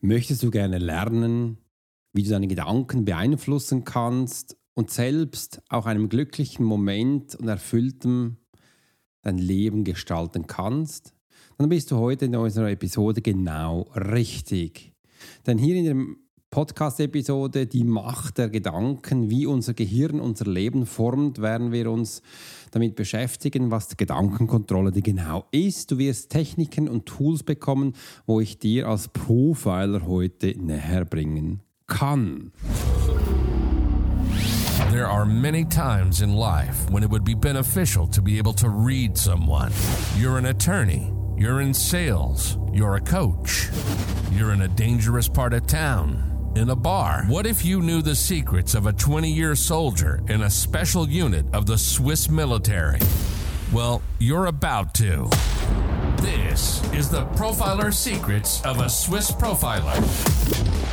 Möchtest du gerne lernen, wie du deine Gedanken beeinflussen kannst und selbst auch einem glücklichen Moment und erfülltem dein Leben gestalten kannst? Dann bist du heute in unserer Episode genau richtig. Denn hier in dem Podcast-Episode Die Macht der Gedanken, wie unser Gehirn unser Leben formt, werden wir uns damit beschäftigen, was die Gedankenkontrolle genau ist. Du wirst Techniken und Tools bekommen, wo ich dir als Profiler heute näher bringen kann. There are many times in life when it would be beneficial to be able to read someone. You're an attorney, you're in sales, you're a coach, you're in a dangerous part of town in a bar. What if you knew the secrets of a 20 year soldier in a special unit of the Swiss military? Well, you're about to. This is the Profiler Secrets of a Swiss Profiler.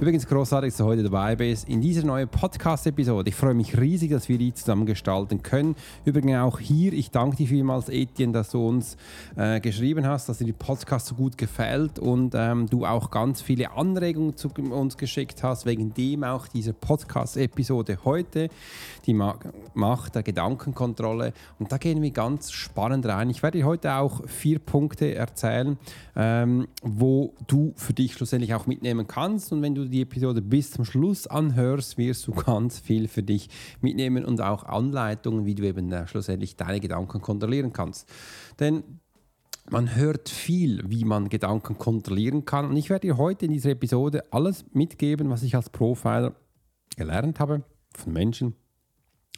Übrigens großartig, dass du heute dabei bist in dieser neuen Podcast-Episode. Ich freue mich riesig, dass wir die zusammen gestalten können. Übrigens auch hier, ich danke dir vielmals, Etienne, dass du uns äh, geschrieben hast, dass dir die Podcast so gut gefällt und ähm, du auch ganz viele Anregungen zu uns geschickt hast, wegen dem auch diese Podcast-Episode heute, die Macht der Gedankenkontrolle. Und da gehen wir ganz spannend rein. Ich werde dir heute auch vier Punkte erzählen, ähm, wo du für dich schlussendlich auch mitnehmen kannst. Und wenn du die Episode bis zum Schluss anhörst, wirst du ganz viel für dich mitnehmen und auch Anleitungen, wie du eben äh, schlussendlich deine Gedanken kontrollieren kannst. Denn man hört viel, wie man Gedanken kontrollieren kann. Und ich werde dir heute in dieser Episode alles mitgeben, was ich als Profiler gelernt habe von Menschen,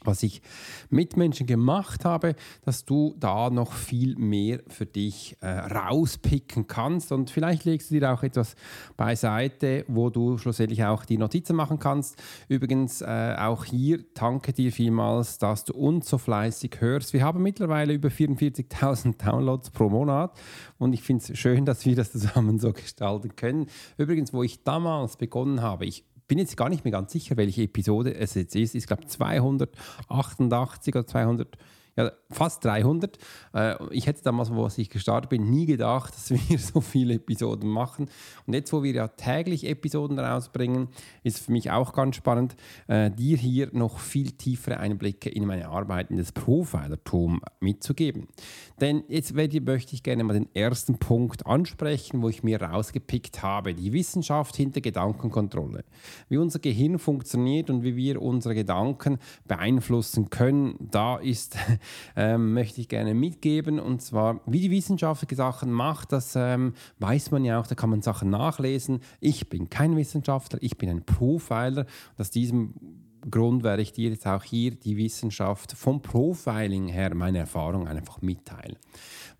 was ich mit Menschen gemacht habe, dass du da noch viel mehr für dich äh, rauspicken kannst. Und vielleicht legst du dir auch etwas beiseite, wo du schlussendlich auch die Notizen machen kannst. Übrigens, äh, auch hier danke dir vielmals, dass du uns so fleißig hörst. Wir haben mittlerweile über 44.000 Downloads pro Monat und ich finde es schön, dass wir das zusammen so gestalten können. Übrigens, wo ich damals begonnen habe, ich bin jetzt gar nicht mehr ganz sicher, welche Episode es jetzt ist. Ich glaube 288 oder 200 ja, fast 300. Äh, ich hätte damals, wo ich gestartet bin, nie gedacht, dass wir so viele Episoden machen. Und jetzt, wo wir ja täglich Episoden rausbringen, ist für mich auch ganz spannend, äh, dir hier noch viel tiefere Einblicke in meine Arbeit in das Profilertum mitzugeben. Denn jetzt möchte ich gerne mal den ersten Punkt ansprechen, wo ich mir rausgepickt habe, die Wissenschaft hinter Gedankenkontrolle. Wie unser Gehirn funktioniert und wie wir unsere Gedanken beeinflussen können, da ist ähm, möchte ich gerne mitgeben. Und zwar, wie die Wissenschaft Sachen macht, das ähm, weiß man ja auch, da kann man Sachen nachlesen. Ich bin kein Wissenschaftler, ich bin ein Profiler. aus diesem Grund werde ich dir jetzt auch hier die Wissenschaft vom Profiling her, meine Erfahrung einfach mitteilen.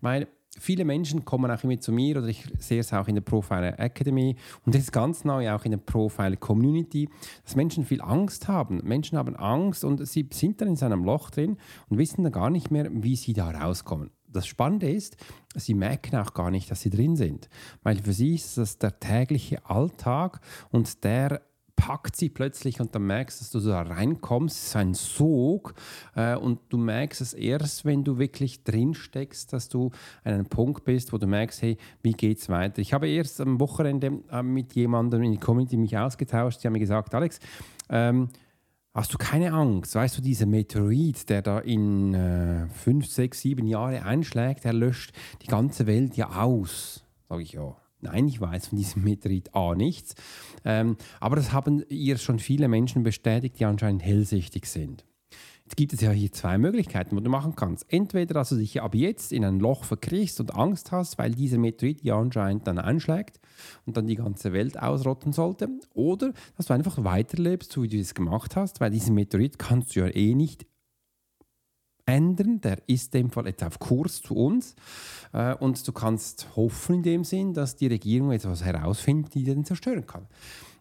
Weil viele Menschen kommen auch immer zu mir oder ich sehe es auch in der Profiler Academy und das ist ganz neu auch in der Profiler Community, dass Menschen viel Angst haben. Menschen haben Angst und sie sind dann in seinem Loch drin und wissen dann gar nicht mehr, wie sie da rauskommen. Das Spannende ist, sie merken auch gar nicht, dass sie drin sind, weil für sie ist das der tägliche Alltag und der packt sie plötzlich und dann merkst du, dass du da reinkommst, es ist ein Sog äh, und du merkst es erst, wenn du wirklich drin steckst, dass du an einem Punkt bist, wo du merkst, hey, wie geht's weiter? Ich habe erst am Wochenende äh, mit jemandem in die Community mich ausgetauscht, die haben mir gesagt, Alex, ähm, Hast du keine Angst? Weißt du, dieser Meteorit, der da in äh, fünf, sechs, sieben Jahre einschlägt, der löscht die ganze Welt ja aus. Sag ich ja. Nein, ich weiß von diesem Meteorit A nichts. Ähm, aber das haben ihr schon viele Menschen bestätigt, die anscheinend hellsichtig sind. Jetzt gibt es ja hier zwei Möglichkeiten, wo du machen kannst. Entweder, dass du dich ab jetzt in ein Loch verkriechst und Angst hast, weil dieser Meteorit ja anscheinend dann einschlägt und dann die ganze Welt ausrotten sollte. Oder, dass du einfach weiterlebst, so wie du es gemacht hast, weil diesen Meteorit kannst du ja eh nicht ändern. Der ist in dem Fall jetzt auf Kurs zu uns. Äh, und du kannst hoffen in dem Sinn, dass die Regierung etwas herausfindet, die den zerstören kann.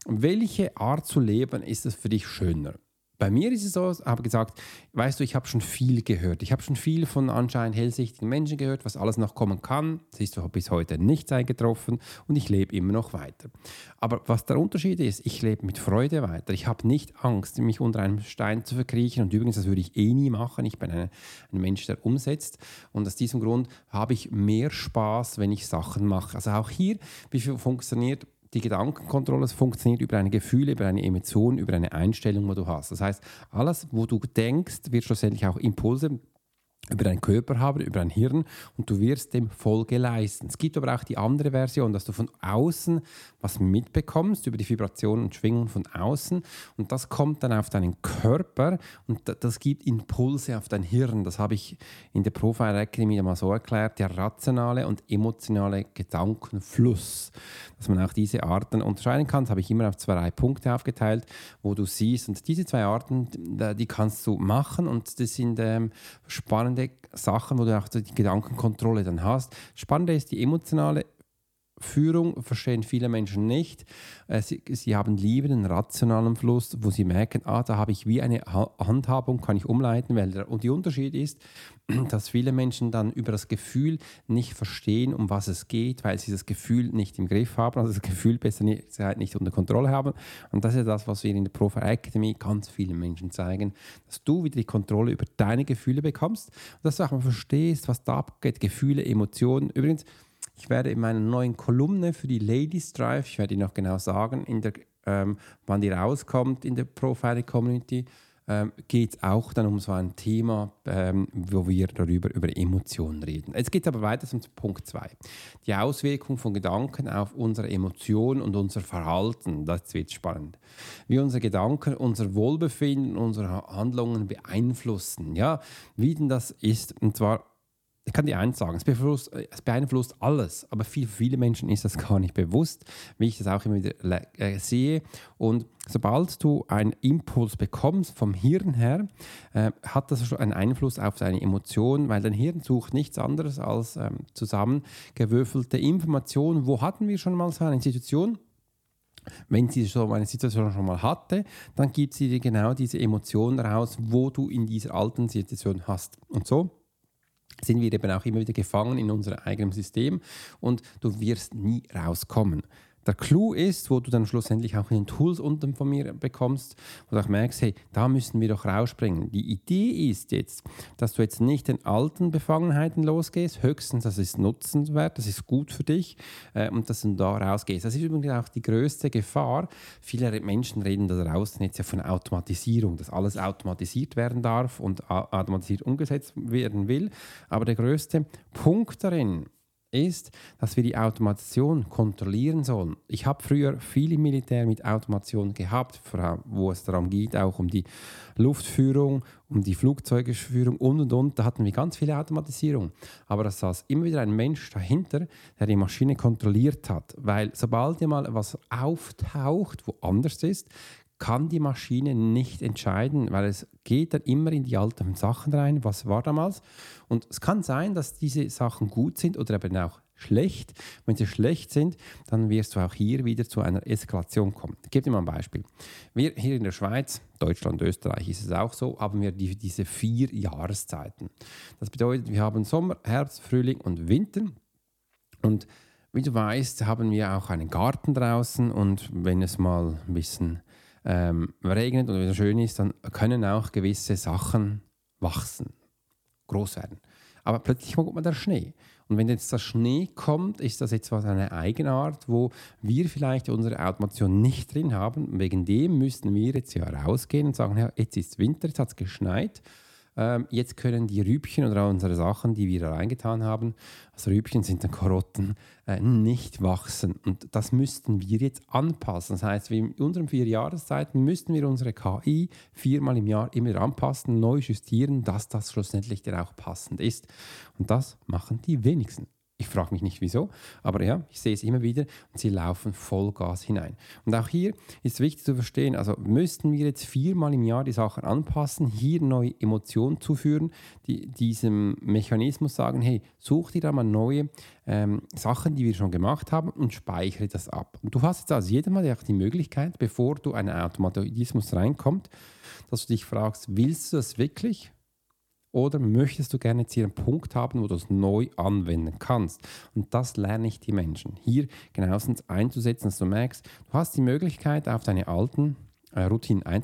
Welche Art zu leben ist es für dich schöner? Bei mir ist es so, ich habe gesagt, weißt du, ich habe schon viel gehört. Ich habe schon viel von anscheinend hellsichtigen Menschen gehört, was alles noch kommen kann. Siehst du, bis heute nichts eingetroffen und ich lebe immer noch weiter. Aber was der Unterschied ist, ich lebe mit Freude weiter. Ich habe nicht Angst, mich unter einem Stein zu verkriechen. Und übrigens, das würde ich eh nie machen. Ich bin ein, ein Mensch, der umsetzt. Und aus diesem Grund habe ich mehr Spaß, wenn ich Sachen mache. Also auch hier, wie viel funktioniert die Gedankenkontrolle funktioniert über deine Gefühle, über eine Emotion, über eine Einstellung, die du hast. Das heißt, alles, wo du denkst, wird schlussendlich auch Impulse über deinen Körper haben, über dein Hirn und du wirst dem Folge leisten. Es gibt aber auch die andere Version, dass du von außen was mitbekommst über die Vibrationen und Schwingungen von außen und das kommt dann auf deinen Körper und das gibt Impulse auf dein Hirn. Das habe ich in der Profile Academy mal so erklärt, der rationale und emotionale Gedankenfluss. Dass man auch diese Arten unterscheiden kann, das habe ich immer auf zwei Punkte aufgeteilt, wo du siehst und diese zwei Arten, die kannst du machen und das sind ähm, spannende Sachen, wo du auch die Gedankenkontrolle dann hast. Spannende ist die emotionale Führung verstehen viele Menschen nicht. Äh, sie, sie, haben lieber einen rationalen Fluss, wo sie merken, ah, da habe ich wie eine Handhabung, kann ich umleiten. Weil, und der Unterschied ist, dass viele Menschen dann über das Gefühl nicht verstehen, um was es geht, weil sie das Gefühl nicht im Griff haben, also das Gefühl besser nicht, nicht unter Kontrolle haben. Und das ist das, was wir in der Profi Academy ganz vielen Menschen zeigen, dass du wieder die Kontrolle über deine Gefühle bekommst und dass du auch mal verstehst, was da abgeht, Gefühle, Emotionen. Übrigens, ich werde in meiner neuen Kolumne für die Ladies Drive, ich werde Ihnen noch genau sagen, in der, ähm, wann die rauskommt in der Profiling Community, ähm, geht es auch dann um so ein Thema, ähm, wo wir darüber über Emotionen reden. Jetzt geht es aber weiter zum Punkt 2. Die Auswirkung von Gedanken auf unsere Emotionen und unser Verhalten, das wird spannend. Wie unsere Gedanken unser Wohlbefinden, unsere Handlungen beeinflussen. Ja, wie denn das ist, und zwar ich kann dir eins sagen, es beeinflusst, es beeinflusst, alles, aber für viele Menschen ist das gar nicht bewusst, wie ich das auch immer wieder äh, sehe. Und sobald du einen Impuls bekommst vom Hirn her, äh, hat das schon einen Einfluss auf deine Emotionen, weil dein Hirn sucht nichts anderes als ähm, zusammengewürfelte Informationen. Wo hatten wir schon mal so eine Situation? Wenn sie so eine Situation schon mal hatte, dann gibt sie dir genau diese Emotionen raus, wo du in dieser alten Situation hast. Und so sind wir eben auch immer wieder gefangen in unserem eigenen System und du wirst nie rauskommen. Der Clou ist, wo du dann schlussendlich auch in den Tools unten von mir bekommst, wo du auch merkst, hey, da müssen wir doch rausspringen. Die Idee ist jetzt, dass du jetzt nicht den alten Befangenheiten losgehst, höchstens das ist nutzenswert, das ist gut für dich äh, und dass du da rausgehst. Das ist übrigens auch die größte Gefahr. Viele Menschen reden da draußen jetzt ja von Automatisierung, dass alles automatisiert werden darf und automatisiert umgesetzt werden will. Aber der größte Punkt darin ist, dass wir die Automation kontrollieren sollen. Ich habe früher viel im Militär mit Automation gehabt, wo es darum geht, auch um die Luftführung, um die Flugzeugeführung und und und. Da hatten wir ganz viele Automatisierung. Aber es saß immer wieder ein Mensch dahinter, der die Maschine kontrolliert hat. Weil sobald mal was auftaucht, wo anders ist, kann die Maschine nicht entscheiden, weil es geht dann immer in die alten Sachen rein, was war damals. Und es kann sein, dass diese Sachen gut sind oder eben auch schlecht. Wenn sie schlecht sind, dann wirst du auch hier wieder zu einer Eskalation kommen. Ich gebe dir mal ein Beispiel. Wir hier in der Schweiz, Deutschland, Österreich ist es auch so, haben wir die, diese vier Jahreszeiten. Das bedeutet, wir haben Sommer, Herbst, Frühling und Winter. Und wie du weißt, haben wir auch einen Garten draußen und wenn es mal ein bisschen ähm, regnet und wieder schön ist, dann können auch gewisse Sachen wachsen, groß werden. Aber plötzlich kommt man der Schnee. Und wenn jetzt der Schnee kommt, ist das jetzt was eine Eigenart, wo wir vielleicht unsere Automation nicht drin haben. Wegen dem müssten wir jetzt ja rausgehen und sagen, ja, jetzt ist Winter, jetzt hat es geschneit ähm, jetzt können die Rübchen oder unsere Sachen, die wir da reingetan haben, also Rübchen sind dann Karotten, äh, nicht wachsen. Und das müssten wir jetzt anpassen. Das heißt, in unseren vier Jahreszeiten müssten wir unsere KI viermal im Jahr immer anpassen, neu justieren, dass das schlussendlich dann auch passend ist. Und das machen die wenigsten. Ich frage mich nicht wieso, aber ja, ich sehe es immer wieder und sie laufen Vollgas hinein. Und auch hier ist wichtig zu verstehen, also müssten wir jetzt viermal im Jahr die Sachen anpassen, hier neue Emotionen zuführen, die diesem Mechanismus sagen, hey, such dir da mal neue ähm, Sachen, die wir schon gemacht haben und speichere das ab. Und du hast jetzt also jedes Mal die Möglichkeit, bevor du einen Automatismus reinkommt, dass du dich fragst, willst du das wirklich? Oder möchtest du gerne jetzt hier einen Punkt haben, wo du es neu anwenden kannst? Und das lerne ich die Menschen. Hier genauestens einzusetzen, dass du merkst, du hast die Möglichkeit, auf deine alten äh, Routinen äh,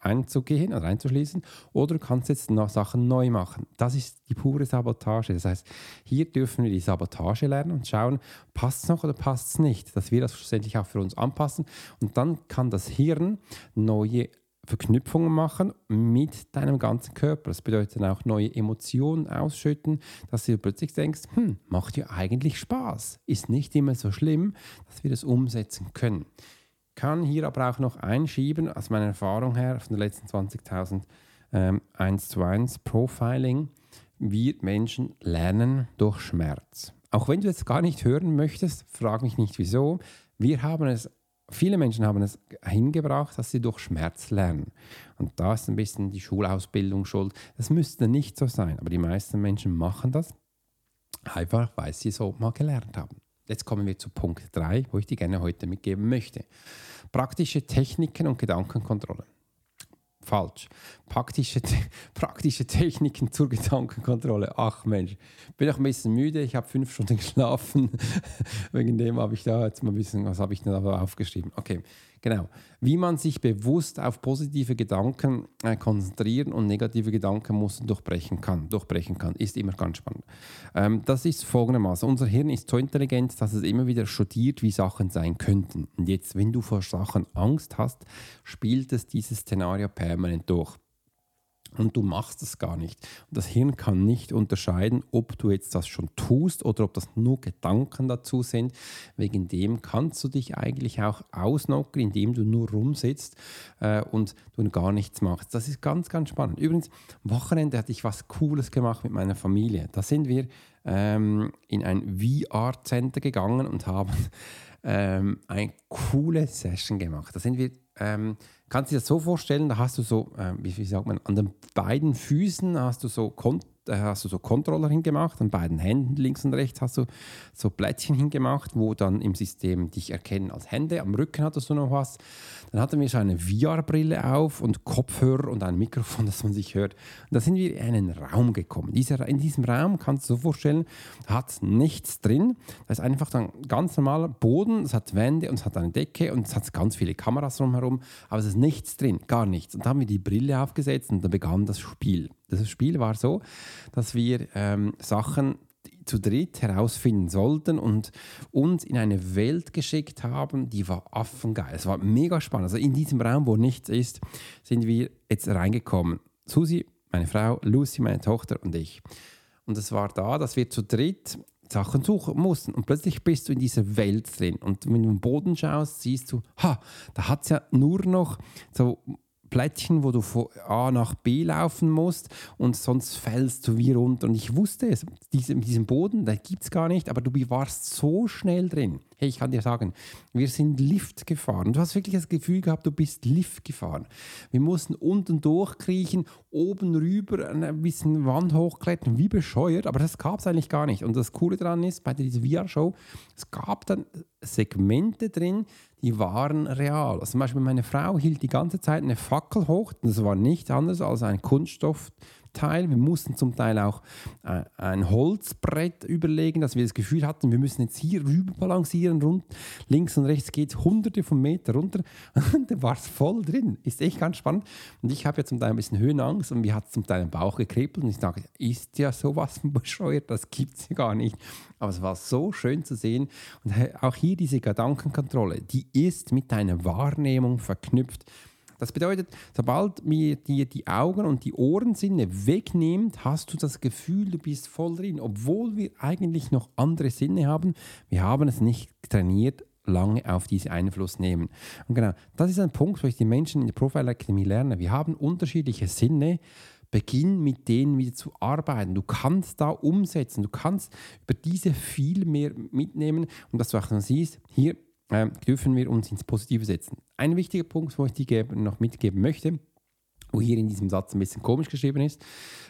einzugehen oder einzuschließen oder du kannst jetzt noch Sachen neu machen. Das ist die pure Sabotage. Das heißt, hier dürfen wir die Sabotage lernen und schauen, passt es noch oder passt es nicht, dass wir das schlussendlich auch für uns anpassen und dann kann das Hirn neue Verknüpfungen machen mit deinem ganzen Körper. Das bedeutet dann auch neue Emotionen ausschütten, dass du plötzlich denkst, hm, macht ja eigentlich Spaß. Ist nicht immer so schlimm, dass wir das umsetzen können. Kann hier aber auch noch einschieben, aus meiner Erfahrung her, von den letzten 20.000 ähm, 1 zu 1 Profiling, wir Menschen lernen durch Schmerz. Auch wenn du es gar nicht hören möchtest, frag mich nicht wieso. Wir haben es viele Menschen haben es hingebracht, dass sie durch Schmerz lernen. Und da ist ein bisschen die Schulausbildung schuld. Das müsste nicht so sein, aber die meisten Menschen machen das einfach, weil sie so mal gelernt haben. Jetzt kommen wir zu Punkt 3, wo ich dir gerne heute mitgeben möchte. Praktische Techniken und Gedankenkontrolle falsch. Praktische, praktische Techniken zur Gedankenkontrolle. Ach Mensch, bin auch ein bisschen müde. Ich habe fünf Stunden geschlafen. Wegen dem habe ich da jetzt mal ein bisschen, was habe ich denn aber aufgeschrieben? Okay, Genau. Wie man sich bewusst auf positive Gedanken äh, konzentrieren und negative Gedankenmuster durchbrechen kann, durchbrechen kann, ist immer ganz spannend. Ähm, das ist folgendermaßen. Unser Hirn ist so intelligent, dass es immer wieder studiert, wie Sachen sein könnten. Und jetzt, wenn du vor Sachen Angst hast, spielt es dieses Szenario permanent durch und du machst es gar nicht. Und das Hirn kann nicht unterscheiden, ob du jetzt das schon tust oder ob das nur Gedanken dazu sind. Wegen dem kannst du dich eigentlich auch ausnocken, indem du nur rumsitzt äh, und du gar nichts machst. Das ist ganz, ganz spannend. Übrigens, am Wochenende hatte ich was Cooles gemacht mit meiner Familie. Da sind wir ähm, in ein VR-Center gegangen und haben ähm, eine coole Session gemacht. Da sind wir ähm, kannst du dir das so vorstellen, da hast du so, äh, wie, wie, sagt man, an den beiden Füßen hast du so Kont hast du so Controller hingemacht, an beiden Händen links und rechts hast du so Plättchen hingemacht, wo dann im System dich erkennen als Hände. Am Rücken hattest du noch was. Dann hatten wir so eine VR-Brille auf und Kopfhörer und ein Mikrofon, dass man sich hört. Und da sind wir in einen Raum gekommen. Dieser, in diesem Raum kannst du dir so vorstellen, hat nichts drin. Da ist einfach dann ganz normaler Boden, es hat Wände und es hat eine Decke und es hat ganz viele Kameras drumherum, aber es ist nichts drin, gar nichts. Und da haben wir die Brille aufgesetzt und da begann das Spiel. Das Spiel war so, dass wir ähm, Sachen zu dritt herausfinden sollten und uns in eine Welt geschickt haben, die war affengeil. Es war mega spannend. Also in diesem Raum, wo nichts ist, sind wir jetzt reingekommen. Susi, meine Frau, Lucy, meine Tochter und ich. Und es war da, dass wir zu dritt Sachen suchen mussten. Und plötzlich bist du in dieser Welt drin. Und wenn du am Boden schaust, siehst du, ha, da hat es ja nur noch so Plättchen, wo du von A nach B laufen musst und sonst fällst du wie runter. Und ich wusste es, diese, diesen Boden, da gibt es gar nicht, aber du warst so schnell drin. Hey, ich kann dir sagen, wir sind Lift gefahren. Du hast wirklich das Gefühl gehabt, du bist Lift gefahren. Wir mussten unten durchkriechen, oben rüber ein bisschen Wand hochklettern, wie bescheuert, aber das gab es eigentlich gar nicht. Und das Coole daran ist, bei dieser VR-Show, es gab dann Segmente drin, die waren real. Also zum Beispiel meine Frau hielt die ganze Zeit eine Fackel hoch, das war nichts anderes als ein Kunststoff. Teil. Wir mussten zum Teil auch äh, ein Holzbrett überlegen, dass wir das Gefühl hatten, wir müssen jetzt hier rüber balancieren, rund, links und rechts geht es hunderte von Meter runter und da war es voll drin. Ist echt ganz spannend. Und ich habe ja zum Teil ein bisschen Höhenangst und mir hat es zum Teil im Bauch gekribbelt und ich sage, ist ja sowas bescheuert, das gibt es ja gar nicht. Aber es war so schön zu sehen und auch hier diese Gedankenkontrolle, die ist mit deiner Wahrnehmung verknüpft. Das bedeutet, sobald mir dir die Augen und die Ohrensinne wegnimmt, hast du das Gefühl, du bist voll drin, obwohl wir eigentlich noch andere Sinne haben. Wir haben es nicht trainiert, lange auf diesen Einfluss nehmen. Und genau, das ist ein Punkt, wo ich die Menschen in der Profile Academy lerne. Wir haben unterschiedliche Sinne, beginn mit denen wieder zu arbeiten. Du kannst da umsetzen, du kannst über diese viel mehr mitnehmen und dass du auch dann siehst, hier äh, dürfen wir uns ins Positive setzen. Ein wichtiger Punkt, wo ich dir noch mitgeben möchte, wo hier in diesem Satz ein bisschen komisch geschrieben ist,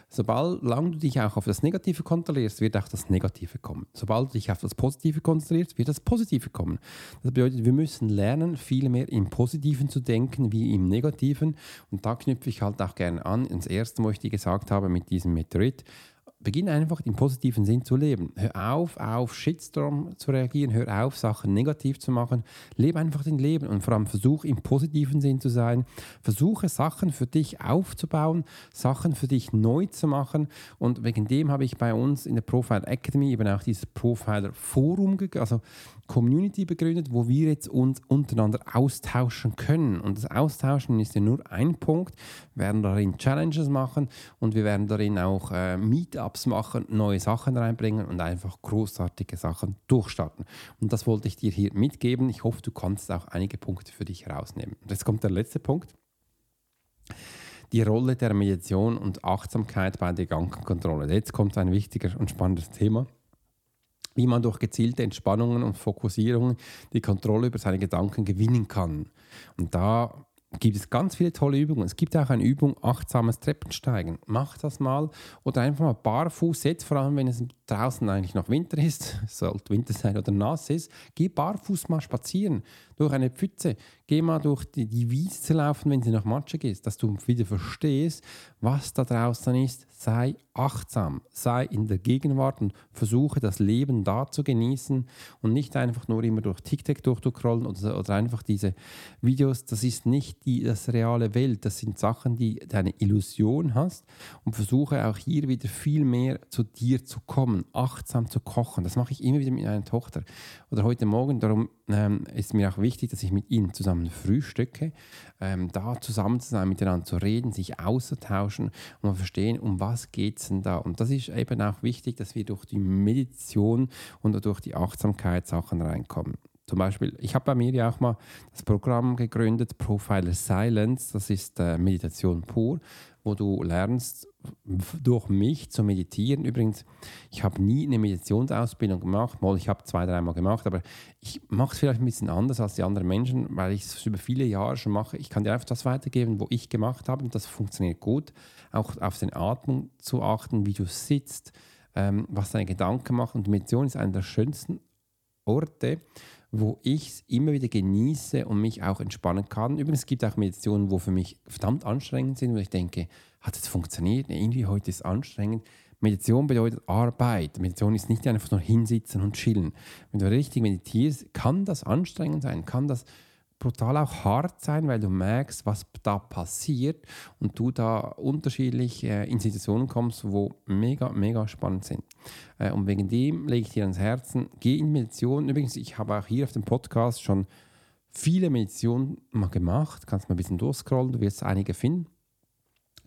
sobald lang du dich auch auf das Negative kontrollierst, wird auch das Negative kommen. Sobald du dich auf das Positive konzentrierst, wird das Positive kommen. Das bedeutet, wir müssen lernen, viel mehr im Positiven zu denken wie im Negativen. Und da knüpfe ich halt auch gerne an, ins erste, wo ich dir gesagt habe, mit diesem Meteorit beginn einfach im positiven Sinn zu leben. Hör auf, auf Shitstorm zu reagieren, hör auf, Sachen negativ zu machen. Lebe einfach dein Leben und vor allem versuch im positiven Sinn zu sein. Versuche Sachen für dich aufzubauen, Sachen für dich neu zu machen. Und wegen dem habe ich bei uns in der Profile Academy eben auch dieses Profiler Forum, also Community begründet, wo wir jetzt uns untereinander austauschen können. Und das Austauschen ist ja nur ein Punkt. Wir werden darin Challenges machen und wir werden darin auch äh, Meetups machen, neue Sachen reinbringen und einfach großartige Sachen durchstarten. Und das wollte ich dir hier mitgeben. Ich hoffe, du kannst auch einige Punkte für dich herausnehmen. Und jetzt kommt der letzte Punkt. Die Rolle der Meditation und Achtsamkeit bei der Gedankenkontrolle. Jetzt kommt ein wichtiger und spannendes Thema wie man durch gezielte Entspannungen und Fokussierungen die Kontrolle über seine Gedanken gewinnen kann. Und da gibt es ganz viele tolle Übungen. Es gibt auch eine Übung, achtsames Treppensteigen. Mach das mal oder einfach mal barfuß, jetzt vor allem, wenn es draußen eigentlich noch Winter ist, sollte Winter sein oder nass ist, geh barfuß mal spazieren durch eine Pfütze. Geh mal durch die, die Wiese zu laufen, wenn sie noch matschig ist, dass du wieder verstehst, was da draußen ist. Sei achtsam, sei in der Gegenwart und versuche das Leben da zu genießen und nicht einfach nur immer durch TikTok durchzukrollen oder, oder einfach diese Videos. Das ist nicht die das reale Welt, das sind Sachen, die deine Illusion hast und versuche auch hier wieder viel mehr zu dir zu kommen, achtsam zu kochen. Das mache ich immer wieder mit meiner Tochter oder heute Morgen. Darum ähm, ist mir auch wichtig, dass ich mit ihnen zusammen frühstücke, ähm, da zusammen zu sein, miteinander zu reden, sich auszutauschen und verstehen, um was geht es denn da. Und das ist eben auch wichtig, dass wir durch die Meditation und durch die Achtsamkeit Sachen reinkommen. Zum Beispiel, ich habe bei mir ja auch mal das Programm gegründet, Profiler Silence, das ist äh, Meditation pur, wo du lernst, durch mich zu meditieren. Übrigens, ich habe nie eine Meditationsausbildung gemacht, mal ich habe zwei, dreimal gemacht, aber ich mache es vielleicht ein bisschen anders als die anderen Menschen, weil ich es über viele Jahre schon mache. Ich kann dir einfach das weitergeben, wo ich gemacht habe und das funktioniert gut. Auch auf den Atmung zu achten, wie du sitzt, ähm, was deine Gedanken machen. Und Meditation ist einer der schönsten Orte, wo ich es immer wieder genieße und mich auch entspannen kann. Übrigens es gibt auch Meditationen, wo für mich verdammt anstrengend sind, wo ich denke, hat es funktioniert? Irgendwie heute ist es anstrengend. Meditation bedeutet Arbeit. Meditation ist nicht einfach nur hinsitzen und chillen. Wenn du richtig meditierst, kann das anstrengend sein, kann das brutal auch hart sein, weil du merkst, was da passiert und du da unterschiedlich äh, in Situationen kommst, wo mega, mega spannend sind. Äh, und wegen dem lege ich dir ans Herzen, geh in Meditation. Übrigens, ich habe auch hier auf dem Podcast schon viele Meditationen mal gemacht. Kannst mal ein bisschen durchscrollen, du wirst einige finden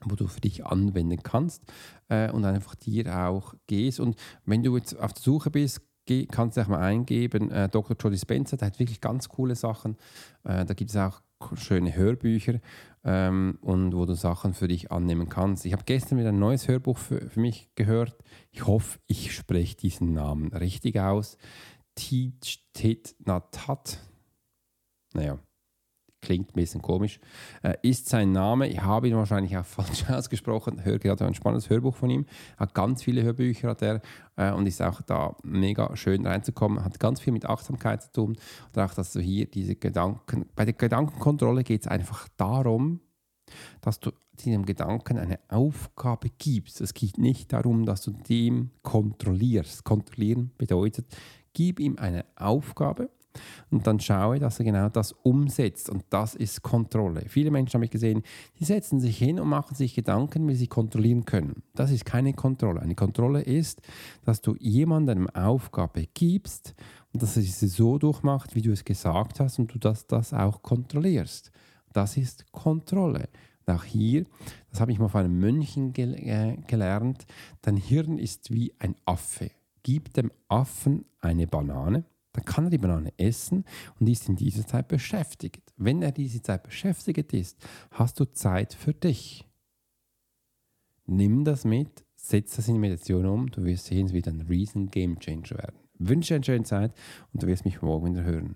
wo du für dich anwenden kannst äh, und einfach dir auch gehst. Und wenn du jetzt auf der Suche bist, kannst du auch mal eingeben, äh, Dr. Joe Dispenza, der hat wirklich ganz coole Sachen. Äh, da gibt es auch schöne Hörbücher ähm, und wo du Sachen für dich annehmen kannst. Ich habe gestern wieder ein neues Hörbuch für, für mich gehört. Ich hoffe, ich spreche diesen Namen richtig aus. Teach Tit Natat. Naja, klingt ein bisschen komisch, äh, ist sein Name. Ich habe ihn wahrscheinlich auch falsch ausgesprochen. Hör gerade ein spannendes Hörbuch von ihm. Hat ganz viele Hörbücher hat er äh, und ist auch da mega schön reinzukommen. Hat ganz viel mit Achtsamkeit zu tun. Und auch, dass du hier diese Gedanken, bei der Gedankenkontrolle geht es einfach darum, dass du diesem Gedanken eine Aufgabe gibst. Es geht nicht darum, dass du dem kontrollierst. Kontrollieren bedeutet, gib ihm eine Aufgabe und dann schaue, dass er genau das umsetzt. Und das ist Kontrolle. Viele Menschen habe ich gesehen, die setzen sich hin und machen sich Gedanken, wie sie kontrollieren können. Das ist keine Kontrolle. Eine Kontrolle ist, dass du jemandem eine Aufgabe gibst und dass er sie so durchmacht, wie du es gesagt hast und du das, das auch kontrollierst. Das ist Kontrolle. Und auch hier, das habe ich mal von einem Mönchen gel äh, gelernt, dein Hirn ist wie ein Affe. Gib dem Affen eine Banane dann kann er die Banane essen und ist in dieser Zeit beschäftigt. Wenn er diese Zeit beschäftigt ist, hast du Zeit für dich. Nimm das mit, setz das in Meditation um, du wirst sehen, es wird ein riesen Game Changer werden. Ich wünsche dir eine schöne Zeit und du wirst mich morgen wieder hören.